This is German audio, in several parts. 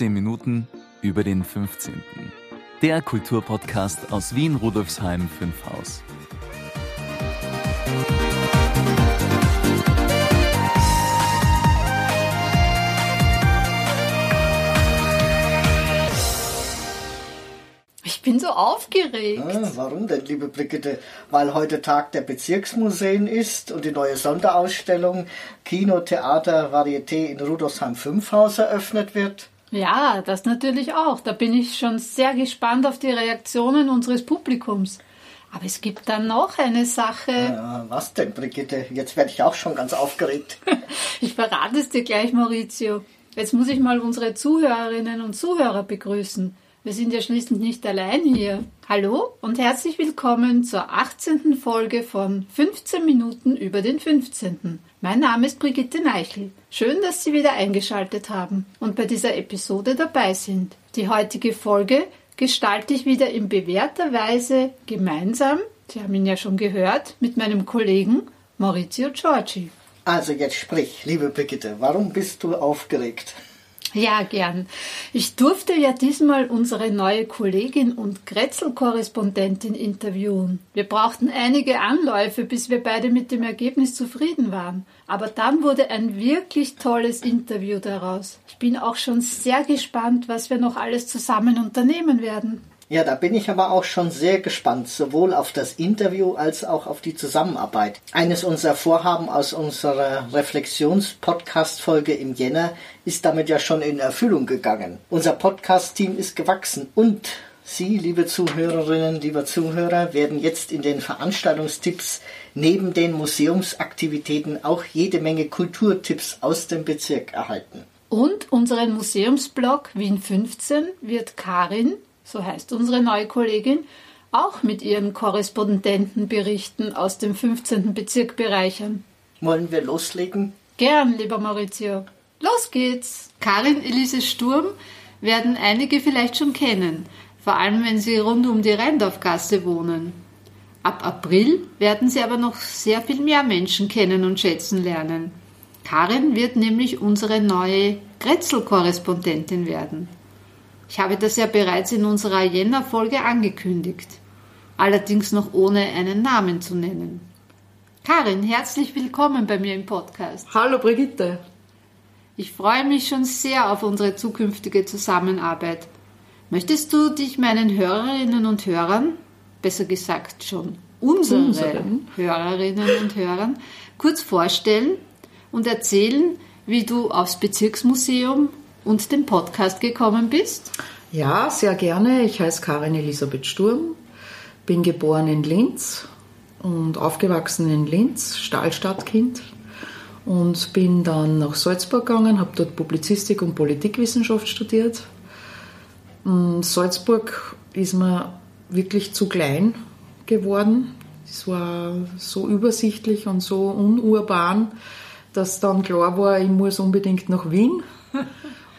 15 Minuten über den 15. Der Kulturpodcast aus Wien Rudolfsheim 5 Haus. Ich bin so aufgeregt. Ah, warum denn, liebe Brigitte? Weil heute Tag der Bezirksmuseen ist und die neue Sonderausstellung Kino, Theater, Varieté in Rudolfsheim 5 Haus eröffnet wird? Ja, das natürlich auch. Da bin ich schon sehr gespannt auf die Reaktionen unseres Publikums. Aber es gibt dann noch eine Sache. Ja, was denn, Brigitte? Jetzt werde ich auch schon ganz aufgeregt. ich verrate es dir gleich, Maurizio. Jetzt muss ich mal unsere Zuhörerinnen und Zuhörer begrüßen. Wir sind ja schließlich nicht allein hier. Hallo und herzlich willkommen zur 18. Folge von 15 Minuten über den 15. Mein Name ist Brigitte Neichel. Schön, dass Sie wieder eingeschaltet haben und bei dieser Episode dabei sind. Die heutige Folge gestalte ich wieder in bewährter Weise gemeinsam, Sie haben ihn ja schon gehört, mit meinem Kollegen Maurizio Giorgi. Also jetzt sprich, liebe Brigitte, warum bist du aufgeregt? Ja, gern. Ich durfte ja diesmal unsere neue Kollegin und Grätzl-Korrespondentin interviewen. Wir brauchten einige Anläufe, bis wir beide mit dem Ergebnis zufrieden waren. Aber dann wurde ein wirklich tolles Interview daraus. Ich bin auch schon sehr gespannt, was wir noch alles zusammen unternehmen werden. Ja, da bin ich aber auch schon sehr gespannt, sowohl auf das Interview als auch auf die Zusammenarbeit. Eines unserer Vorhaben aus unserer Reflexions-Podcast-Folge im Jänner ist damit ja schon in Erfüllung gegangen. Unser Podcast-Team ist gewachsen und Sie, liebe Zuhörerinnen, lieber Zuhörer, werden jetzt in den Veranstaltungstipps neben den Museumsaktivitäten auch jede Menge Kulturtipps aus dem Bezirk erhalten. Und unseren Museumsblog Wien 15 wird Karin so heißt unsere neue Kollegin, auch mit ihren Korrespondentenberichten aus dem 15. Bezirk bereichern. Wollen wir loslegen? Gern, lieber Maurizio. Los geht's! Karin Elise Sturm werden einige vielleicht schon kennen, vor allem wenn sie rund um die Rheindorfgasse wohnen. Ab April werden sie aber noch sehr viel mehr Menschen kennen und schätzen lernen. Karin wird nämlich unsere neue Grätzl-Korrespondentin werden. Ich habe das ja bereits in unserer Jänner-Folge angekündigt, allerdings noch ohne einen Namen zu nennen. Karin, herzlich willkommen bei mir im Podcast. Hallo Brigitte. Ich freue mich schon sehr auf unsere zukünftige Zusammenarbeit. Möchtest du dich meinen Hörerinnen und Hörern, besser gesagt schon unseren Unseren. Hörerinnen und Hörern, kurz vorstellen und erzählen, wie du aufs Bezirksmuseum und den Podcast gekommen bist? Ja, sehr gerne. Ich heiße Karin Elisabeth Sturm, bin geboren in Linz und aufgewachsen in Linz, Stahlstadtkind und bin dann nach Salzburg gegangen, habe dort Publizistik und Politikwissenschaft studiert. Mm, Salzburg ist mir wirklich zu klein geworden. Es war so übersichtlich und so unurban, dass dann klar war, ich muss unbedingt nach Wien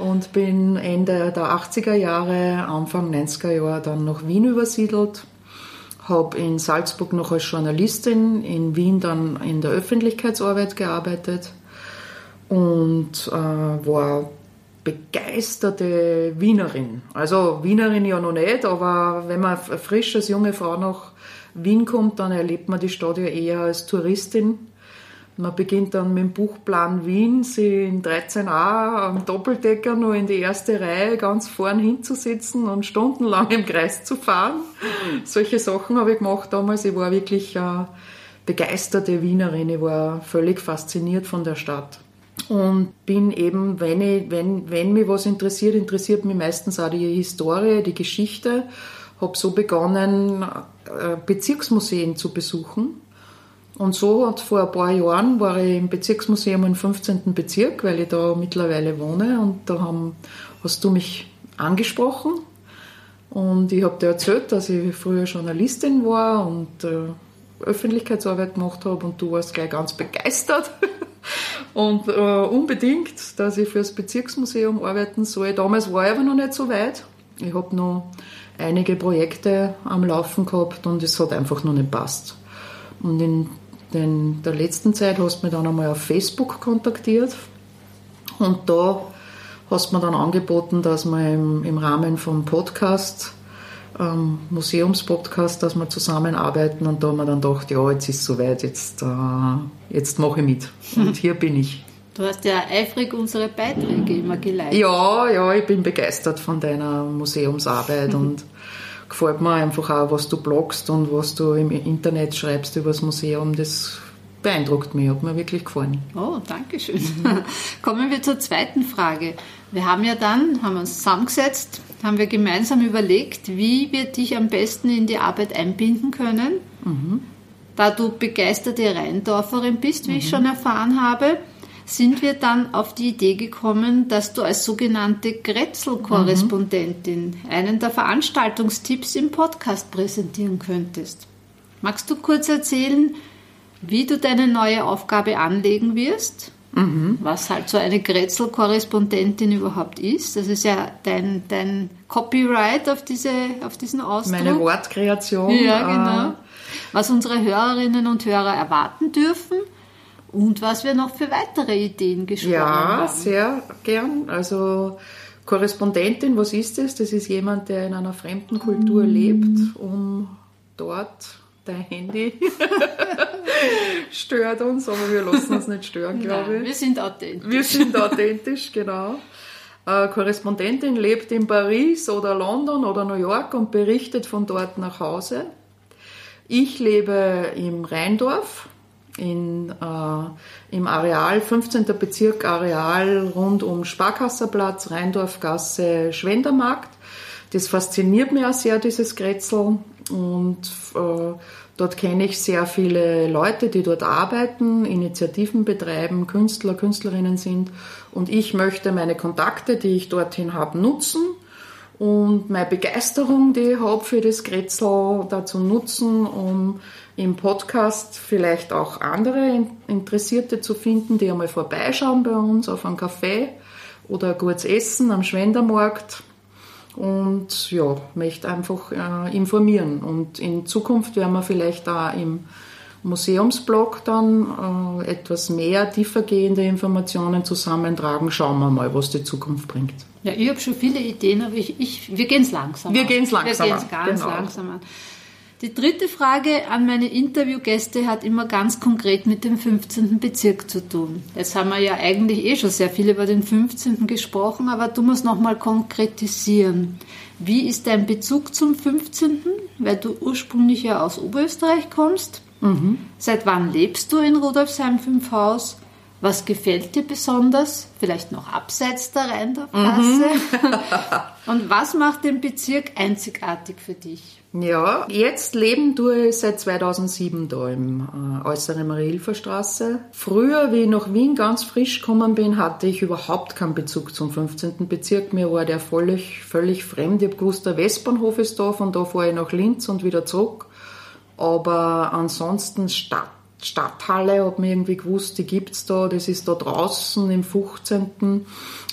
und bin Ende der 80er Jahre, Anfang 90er Jahre dann nach Wien übersiedelt. Habe in Salzburg noch als Journalistin, in Wien dann in der Öffentlichkeitsarbeit gearbeitet und äh, war begeisterte Wienerin. Also Wienerin ja noch nicht, aber wenn man frisch als junge Frau nach Wien kommt, dann erlebt man die Stadt ja eher als Touristin man beginnt dann mit dem Buchplan Wien, sie in 13a am Doppeldecker nur in die erste Reihe ganz vorn hinzusitzen und stundenlang im Kreis zu fahren. Solche Sachen habe ich gemacht damals. Ich war wirklich eine begeisterte Wienerin. Ich war völlig fasziniert von der Stadt. Und bin eben, wenn, ich, wenn, wenn mich was interessiert, interessiert mich meistens auch die Historie, die Geschichte. Habe so begonnen, äh, Bezirksmuseen zu besuchen und so hat vor ein paar Jahren war ich im Bezirksmuseum im 15. Bezirk, weil ich da mittlerweile wohne und da haben, hast du mich angesprochen und ich habe dir erzählt, dass ich früher Journalistin war und äh, Öffentlichkeitsarbeit gemacht habe und du warst gleich ganz begeistert und äh, unbedingt, dass ich für das Bezirksmuseum arbeiten soll. Damals war ich aber noch nicht so weit. Ich habe noch einige Projekte am Laufen gehabt und es hat einfach noch nicht passt. Und in in der letzten Zeit hast du mich dann einmal auf Facebook kontaktiert und da hast mir dann angeboten, dass wir im, im Rahmen vom Podcast, ähm, Museumspodcast, dass wir zusammenarbeiten und da haben wir dann gedacht, ja, jetzt ist es soweit, jetzt, äh, jetzt mache ich mit. Und hier bin ich. Du hast ja eifrig unsere Beiträge immer geleitet. Ja, ja, ich bin begeistert von deiner Museumsarbeit und gefällt mir einfach auch, was du blogst und was du im Internet schreibst über das Museum. Das beeindruckt mich, hat mir wirklich gefallen. Oh, danke schön. Kommen wir zur zweiten Frage. Wir haben ja dann, haben uns zusammengesetzt, haben wir gemeinsam überlegt, wie wir dich am besten in die Arbeit einbinden können. Mhm. Da du begeisterte Rheindorferin bist, wie mhm. ich schon erfahren habe, sind wir dann auf die Idee gekommen, dass du als sogenannte Grätzl-Korrespondentin mhm. einen der Veranstaltungstipps im Podcast präsentieren könntest. Magst du kurz erzählen, wie du deine neue Aufgabe anlegen wirst, mhm. was halt so eine Grätzl-Korrespondentin überhaupt ist. Das ist ja dein, dein Copyright auf, diese, auf diesen Ausdruck. Meine Wortkreation. Ja, genau. Was unsere Hörerinnen und Hörer erwarten dürfen und was wir noch für weitere Ideen gesprochen ja, haben. Ja, sehr gern. Also Korrespondentin, was ist das? Das ist jemand, der in einer fremden Kultur mhm. lebt, um dort dein Handy stört uns, aber wir lassen uns nicht stören, glaube ich. Wir sind authentisch. Wir sind authentisch, genau. Eine Korrespondentin lebt in Paris oder London oder New York und berichtet von dort nach Hause. Ich lebe im Rheindorf, in, äh, im Areal, 15. Bezirk Areal rund um Sparkasserplatz, Rheindorfgasse, Schwendermarkt. Das fasziniert mich auch sehr, dieses Grätzl. Und äh, dort kenne ich sehr viele Leute, die dort arbeiten, Initiativen betreiben, Künstler, Künstlerinnen sind. Und ich möchte meine Kontakte, die ich dorthin habe, nutzen und meine Begeisterung, die ich habe für das Grätzl, dazu nutzen, um im Podcast vielleicht auch andere Interessierte zu finden, die einmal vorbeischauen bei uns auf einen Café oder kurz essen am Schwendermarkt und ja, möchte einfach äh, informieren. Und in Zukunft werden wir vielleicht da im Museumsblog dann äh, etwas mehr tiefergehende Informationen zusammentragen. Schauen wir mal, was die Zukunft bringt. Ja, ich habe schon viele Ideen, aber ich, ich wir gehen es langsam Wir gehen es langsam Wir gehen es ganz genau. langsam an. Die dritte Frage an meine Interviewgäste hat immer ganz konkret mit dem 15. Bezirk zu tun. Jetzt haben wir ja eigentlich eh schon sehr viel über den 15. gesprochen, aber du musst nochmal konkretisieren. Wie ist dein Bezug zum 15., weil du ursprünglich ja aus Oberösterreich kommst? Mhm. Seit wann lebst du in Rudolfsheim 5 Haus? Was gefällt dir besonders? Vielleicht noch abseits der Rheindorfgasse? Mhm. Und was macht den Bezirk einzigartig für dich? Ja, jetzt leben tue ich seit 2007 da im äh, äußeren Mariehilfer Straße. Früher, wie ich nach Wien ganz frisch gekommen bin, hatte ich überhaupt keinen Bezug zum 15. Bezirk. Mir war der völlig, völlig fremd. Ich habe gewusst, der Westbahnhof ist da, von da fahre ich nach Linz und wieder zurück. Aber ansonsten Stadt Stadthalle, habe mir irgendwie gewusst, die gibt's da, das ist da draußen im 15.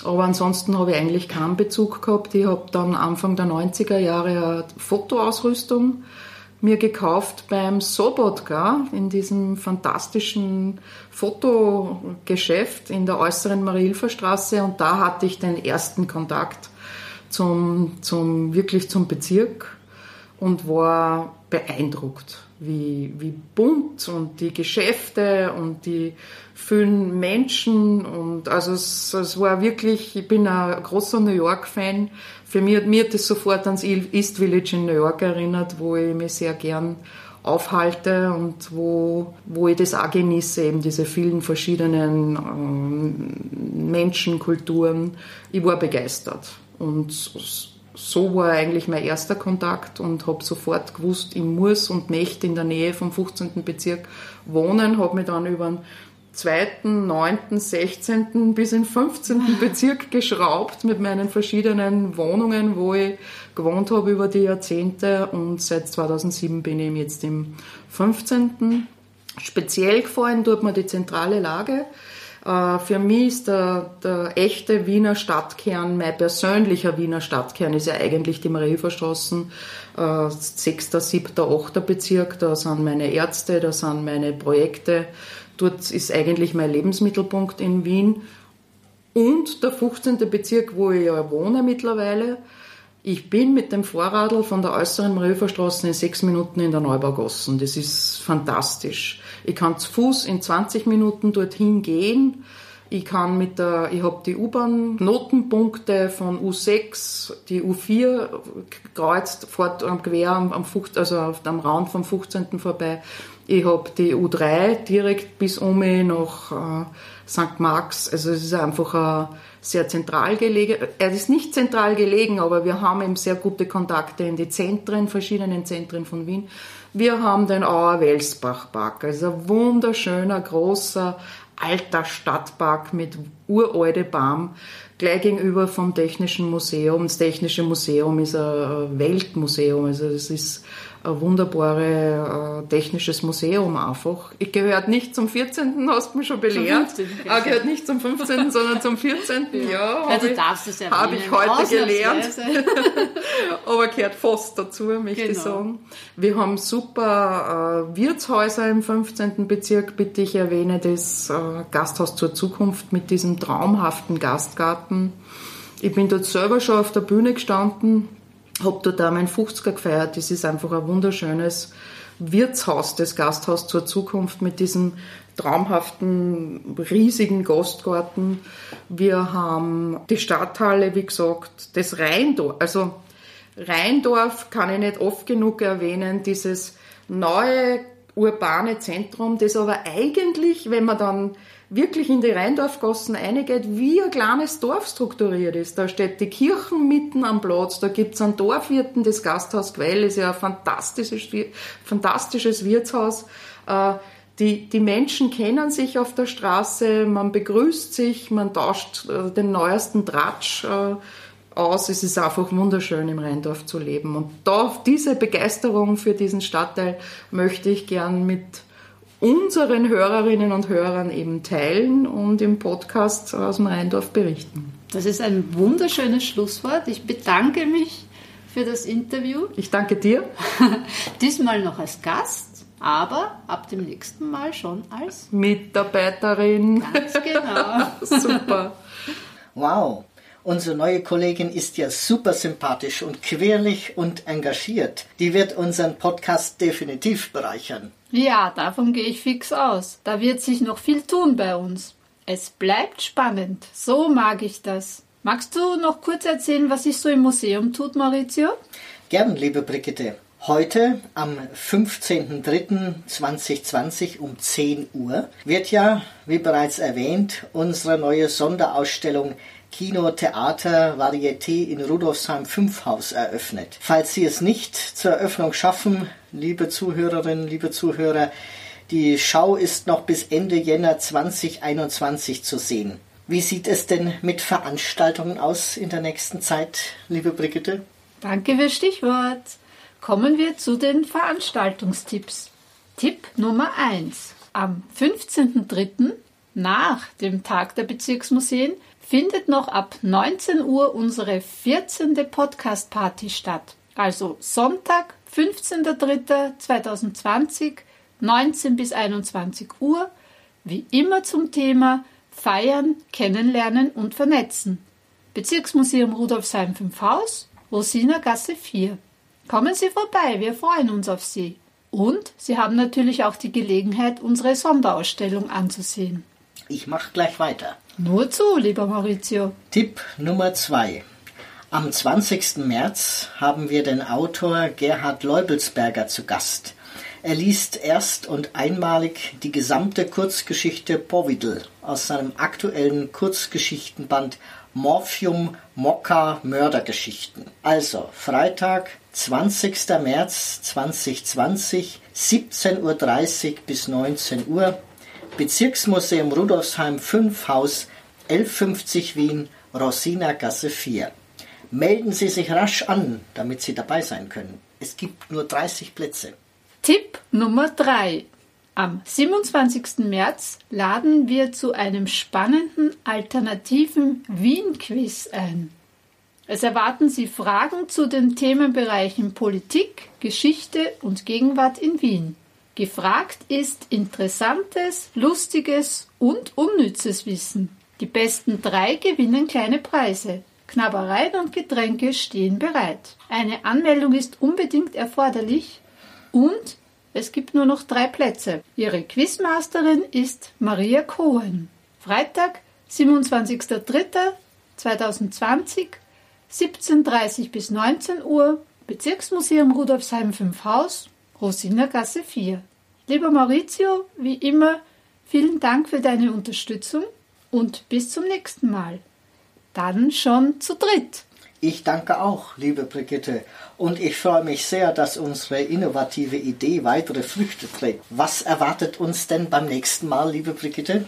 Aber ansonsten habe ich eigentlich keinen Bezug gehabt. Ich habe dann Anfang der 90er Jahre eine Fotoausrüstung mir gekauft beim Sobotka in diesem fantastischen Fotogeschäft in der äußeren Mariehilfer Straße und da hatte ich den ersten Kontakt zum, zum, wirklich zum Bezirk und war beeindruckt wie, wie bunt und die Geschäfte und die vielen Menschen und also es, es war wirklich, ich bin ein großer New York-Fan. Für mich, mir hat es sofort ans East Village in New York erinnert, wo ich mich sehr gern aufhalte und wo, wo ich das auch genieße, eben diese vielen verschiedenen ähm, Menschen, Kulturen. Ich war begeistert und so war eigentlich mein erster Kontakt und habe sofort gewusst, ich muss und möchte in der Nähe vom 15. Bezirk wohnen, habe mich dann über den 2., 9., 16. bis in 15. Bezirk geschraubt mit meinen verschiedenen Wohnungen, wo ich gewohnt habe über die Jahrzehnte und seit 2007 bin ich jetzt im 15. Speziell gefallen tut mir die zentrale Lage für mich ist der, der, echte Wiener Stadtkern, mein persönlicher Wiener Stadtkern ist ja eigentlich die Mariehilferstraßen, äh, 6., 7., 8. Bezirk, da sind meine Ärzte, da sind meine Projekte, dort ist eigentlich mein Lebensmittelpunkt in Wien. und der 15. Bezirk, wo ich ja wohne mittlerweile. Ich bin mit dem Vorradl von der äußeren Mariuferstraße in sechs Minuten in der Neubaugassen. Das ist fantastisch. Ich kann zu Fuß in 20 Minuten dorthin gehen. Ich kann mit der, ich habe die U-Bahn-Knotenpunkte von U6, die U4 kreuzt, fort am Quer am, am 15, also dem Rand vom 15. vorbei. Ich habe die U3 direkt bis um nach äh, St. Marx. Also es ist einfach ein sehr zentral gelegen. Er ist nicht zentral gelegen, aber wir haben eben sehr gute Kontakte in die Zentren, verschiedenen Zentren von Wien. Wir haben den Auer Welsbach Park, also ein wunderschöner, großer, alter Stadtpark mit uralte Baum, gleich gegenüber vom Technischen Museum. Das Technische Museum ist ein Weltmuseum, also das ist ein wunderbares äh, technisches Museum einfach. Ich gehört nicht zum 14., hast du mich schon belehrt. Zum 15. Ah, gehört nicht zum 15., sondern zum 14. Ja, ja habe ich, ja hab ich heute gelernt. Aber gehört fast dazu, möchte genau. ich sagen. Wir haben super äh, Wirtshäuser im 15. Bezirk, bitte ich erwähne das äh, Gasthaus zur Zukunft mit diesem traumhaften Gastgarten. Ich bin dort selber schon auf der Bühne gestanden habe dort auch mein 50er gefeiert. Das ist einfach ein wunderschönes Wirtshaus, das Gasthaus zur Zukunft mit diesem traumhaften, riesigen Gastgarten. Wir haben die Stadthalle, wie gesagt, das Rheindorf. Also Rheindorf kann ich nicht oft genug erwähnen, dieses neue urbane Zentrum, das aber eigentlich, wenn man dann wirklich in die Rheindorfgassen reingeht, wie ein kleines Dorf strukturiert ist. Da steht die Kirchen mitten am Platz, da gibt's einen Dorfwirten, das Gasthaus Quell ist ja ein fantastisches, fantastisches Wirtshaus. Äh, die, die Menschen kennen sich auf der Straße, man begrüßt sich, man tauscht äh, den neuesten Tratsch äh, aus. Es ist einfach wunderschön, im Rheindorf zu leben. Und da, diese Begeisterung für diesen Stadtteil möchte ich gern mit unseren Hörerinnen und Hörern eben teilen und im Podcast aus dem Rheindorf berichten. Das ist ein wunderschönes Schlusswort. Ich bedanke mich für das Interview. Ich danke dir. Diesmal noch als Gast, aber ab dem nächsten Mal schon als Mitarbeiterin. Ganz genau. Super. Wow. Unsere neue Kollegin ist ja super sympathisch und quirlig und engagiert. Die wird unseren Podcast definitiv bereichern. Ja, davon gehe ich fix aus. Da wird sich noch viel tun bei uns. Es bleibt spannend. So mag ich das. Magst du noch kurz erzählen, was sich so im Museum tut, Maurizio? Gern, liebe Brigitte. Heute, am 15.03.2020 um 10 Uhr, wird ja, wie bereits erwähnt, unsere neue Sonderausstellung Kino, Theater, Varieté in Rudolfsheim 5 Haus eröffnet. Falls Sie es nicht zur Eröffnung schaffen, liebe Zuhörerinnen, liebe Zuhörer, die Schau ist noch bis Ende Jänner 2021 zu sehen. Wie sieht es denn mit Veranstaltungen aus in der nächsten Zeit, liebe Brigitte? Danke für Stichwort. Kommen wir zu den Veranstaltungstipps. Tipp Nummer 1. Am 15.03. nach dem Tag der Bezirksmuseen findet noch ab 19 Uhr unsere 14. Podcast-Party statt. Also Sonntag, 15.03.2020, 19 bis 21 Uhr, wie immer zum Thema Feiern, Kennenlernen und Vernetzen. Bezirksmuseum Rudolfsheim 5 Haus, Rosina Gasse 4. Kommen Sie vorbei, wir freuen uns auf Sie. Und Sie haben natürlich auch die Gelegenheit, unsere Sonderausstellung anzusehen. Ich mache gleich weiter. Nur zu, lieber Maurizio. Tipp Nummer zwei. Am 20. März haben wir den Autor Gerhard Leubelsberger zu Gast. Er liest erst und einmalig die gesamte Kurzgeschichte Povidel aus seinem aktuellen Kurzgeschichtenband Morphium Mokka Mördergeschichten. Also Freitag, 20. März 2020, 17.30 Uhr bis 19 Uhr Bezirksmuseum Rudolfsheim 5 Haus 1150 Wien, Rosina Gasse 4. Melden Sie sich rasch an, damit Sie dabei sein können. Es gibt nur 30 Plätze. Tipp Nummer 3. Am 27. März laden wir zu einem spannenden alternativen Wien-Quiz ein. Es erwarten Sie Fragen zu den Themenbereichen Politik, Geschichte und Gegenwart in Wien. Gefragt ist interessantes, lustiges und unnützes Wissen. Die besten drei gewinnen kleine Preise. Knabbereien und Getränke stehen bereit. Eine Anmeldung ist unbedingt erforderlich und es gibt nur noch drei Plätze. Ihre Quizmasterin ist Maria Cohen. Freitag, 27.03.2020, 17.30 bis 19 Uhr, Bezirksmuseum Rudolfsheim 5 Haus, Rosinergasse 4. Lieber Maurizio, wie immer, vielen Dank für deine Unterstützung und bis zum nächsten Mal. Dann schon zu dritt. Ich danke auch, liebe Brigitte. Und ich freue mich sehr, dass unsere innovative Idee weitere Früchte trägt. Was erwartet uns denn beim nächsten Mal, liebe Brigitte?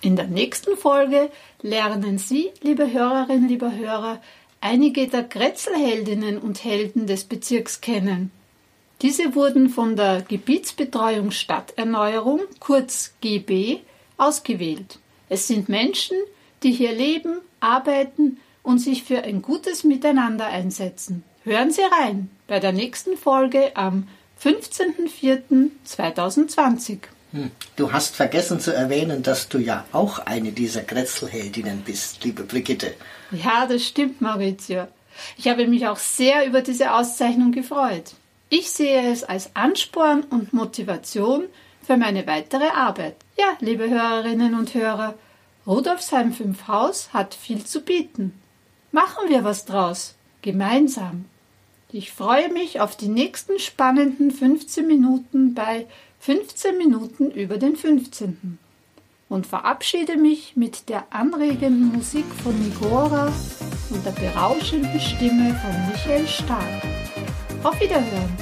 In der nächsten Folge lernen Sie, liebe Hörerinnen, lieber Hörer, einige der Grätzelheldinnen und Helden des Bezirks kennen. Diese wurden von der Gebietsbetreuung Stadterneuerung, kurz GB, ausgewählt. Es sind Menschen, die hier leben, arbeiten und sich für ein gutes Miteinander einsetzen. Hören Sie rein bei der nächsten Folge am 15.04.2020. Hm, du hast vergessen zu erwähnen, dass du ja auch eine dieser Grätzelheldinnen bist, liebe Brigitte. Ja, das stimmt, Maurizio. Ich habe mich auch sehr über diese Auszeichnung gefreut. Ich sehe es als Ansporn und Motivation für meine weitere Arbeit. Ja, liebe Hörerinnen und Hörer, Rudolfsheim 5 Haus hat viel zu bieten. Machen wir was draus, gemeinsam. Ich freue mich auf die nächsten spannenden 15 Minuten bei 15 Minuten über den 15. und verabschiede mich mit der anregenden Musik von Nigora und der berauschenden Stimme von Michael Stark. Auf Wiederhören.